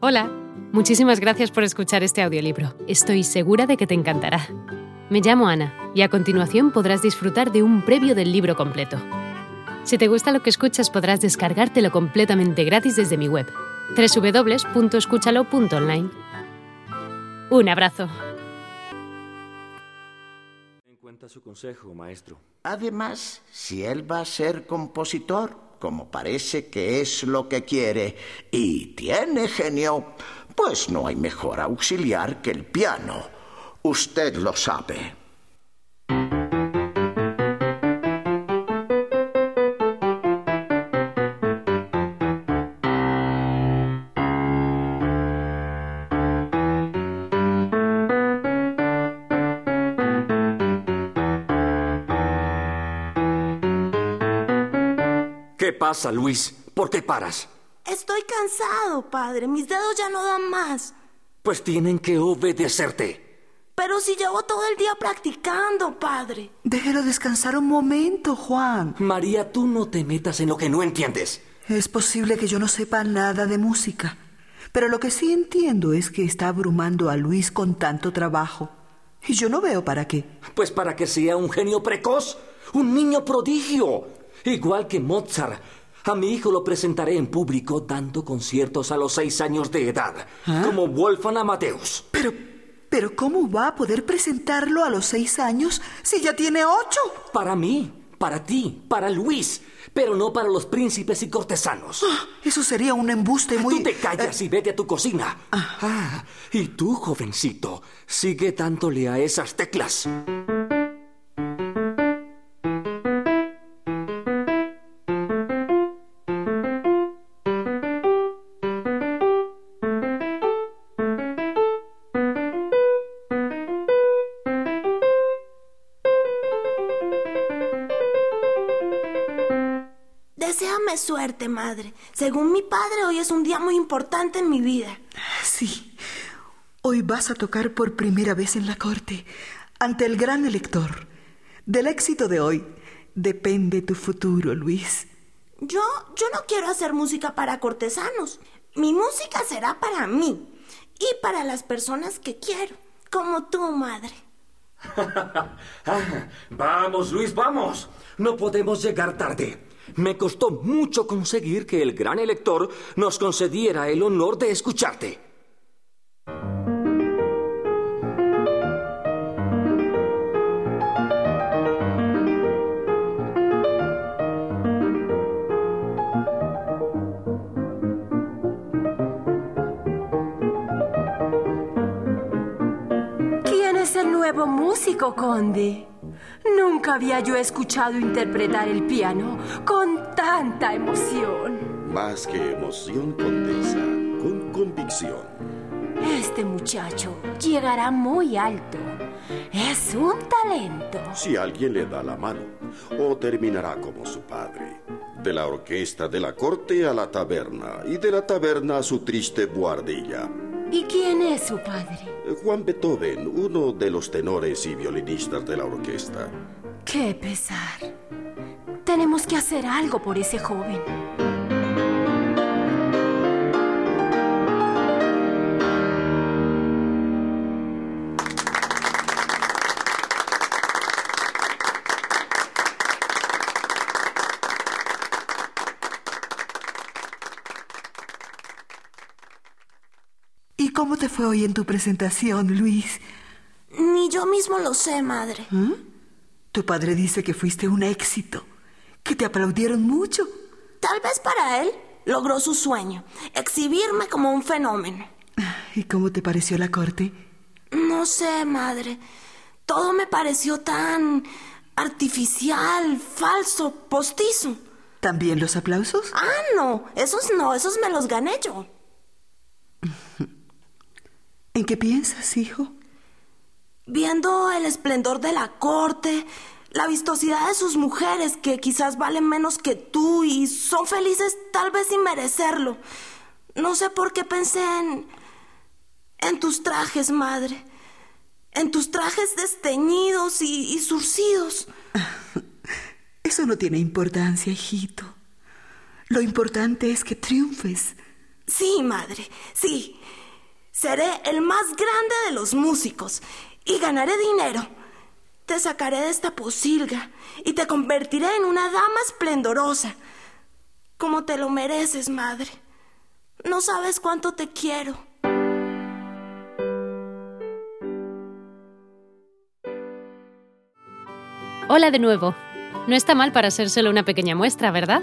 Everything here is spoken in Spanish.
Hola, muchísimas gracias por escuchar este audiolibro. Estoy segura de que te encantará. Me llamo Ana y a continuación podrás disfrutar de un previo del libro completo. Si te gusta lo que escuchas podrás descargártelo completamente gratis desde mi web, www.escúchalo.online. Un abrazo. En cuenta su consejo, maestro. Además, si él va a ser compositor, como parece que es lo que quiere, y tiene genio, pues no hay mejor auxiliar que el piano. Usted lo sabe. ¿Qué pasa, Luis? ¿Por qué paras? Estoy cansado, padre. Mis dedos ya no dan más. Pues tienen que obedecerte. Pero si llevo todo el día practicando, padre. Déjelo descansar un momento, Juan. María, tú no te metas en lo que no entiendes. Es posible que yo no sepa nada de música, pero lo que sí entiendo es que está abrumando a Luis con tanto trabajo. Y yo no veo para qué. Pues para que sea un genio precoz, un niño prodigio, igual que Mozart. A mi hijo lo presentaré en público dando conciertos a los seis años de edad, como Wolfgang Amadeus. Pero, pero ¿cómo va a poder presentarlo a los seis años si ya tiene ocho? Para mí, para ti, para Luis, pero no para los príncipes y cortesanos. Eso sería un embuste muy... Tú te callas y vete a tu cocina. Ah, y tú, jovencito, sigue dándole a esas teclas. Deséame suerte, madre. Según mi padre, hoy es un día muy importante en mi vida. Sí. Hoy vas a tocar por primera vez en la corte, ante el gran elector. Del éxito de hoy depende tu futuro, Luis. Yo, yo no quiero hacer música para cortesanos. Mi música será para mí y para las personas que quiero, como tú, madre. Ah, vamos, Luis, vamos. No podemos llegar tarde. Me costó mucho conseguir que el gran elector nos concediera el honor de escucharte. ¿Quién es el nuevo músico, Conde? Nunca había yo escuchado interpretar el piano con tanta emoción. Más que emoción, condesa, con convicción. Este muchacho llegará muy alto. Es un talento. Si alguien le da la mano, o terminará como su padre. De la orquesta de la corte a la taberna, y de la taberna a su triste buhardilla. ¿Y quién es su padre? Juan Beethoven, uno de los tenores y violinistas de la orquesta. Qué pesar. Tenemos que hacer algo por ese joven. Cómo te fue hoy en tu presentación, Luis? Ni yo mismo lo sé, madre. Tu padre dice que fuiste un éxito, que te aplaudieron mucho. Tal vez para él logró su sueño, exhibirme como un fenómeno. ¿Y cómo te pareció la corte? No sé, madre. Todo me pareció tan artificial, falso, postizo. ¿También los aplausos? Ah, no, esos no, esos me los gané yo. ¿En qué piensas, hijo? Viendo el esplendor de la corte, la vistosidad de sus mujeres que quizás valen menos que tú y son felices tal vez sin merecerlo. No sé por qué pensé en... en tus trajes, madre. En tus trajes desteñidos y, y surcidos. Eso no tiene importancia, hijito. Lo importante es que triunfes. Sí, madre, sí. Seré el más grande de los músicos y ganaré dinero. Te sacaré de esta posilga y te convertiré en una dama esplendorosa, como te lo mereces, madre. No sabes cuánto te quiero. Hola de nuevo. No está mal para ser solo una pequeña muestra, ¿verdad?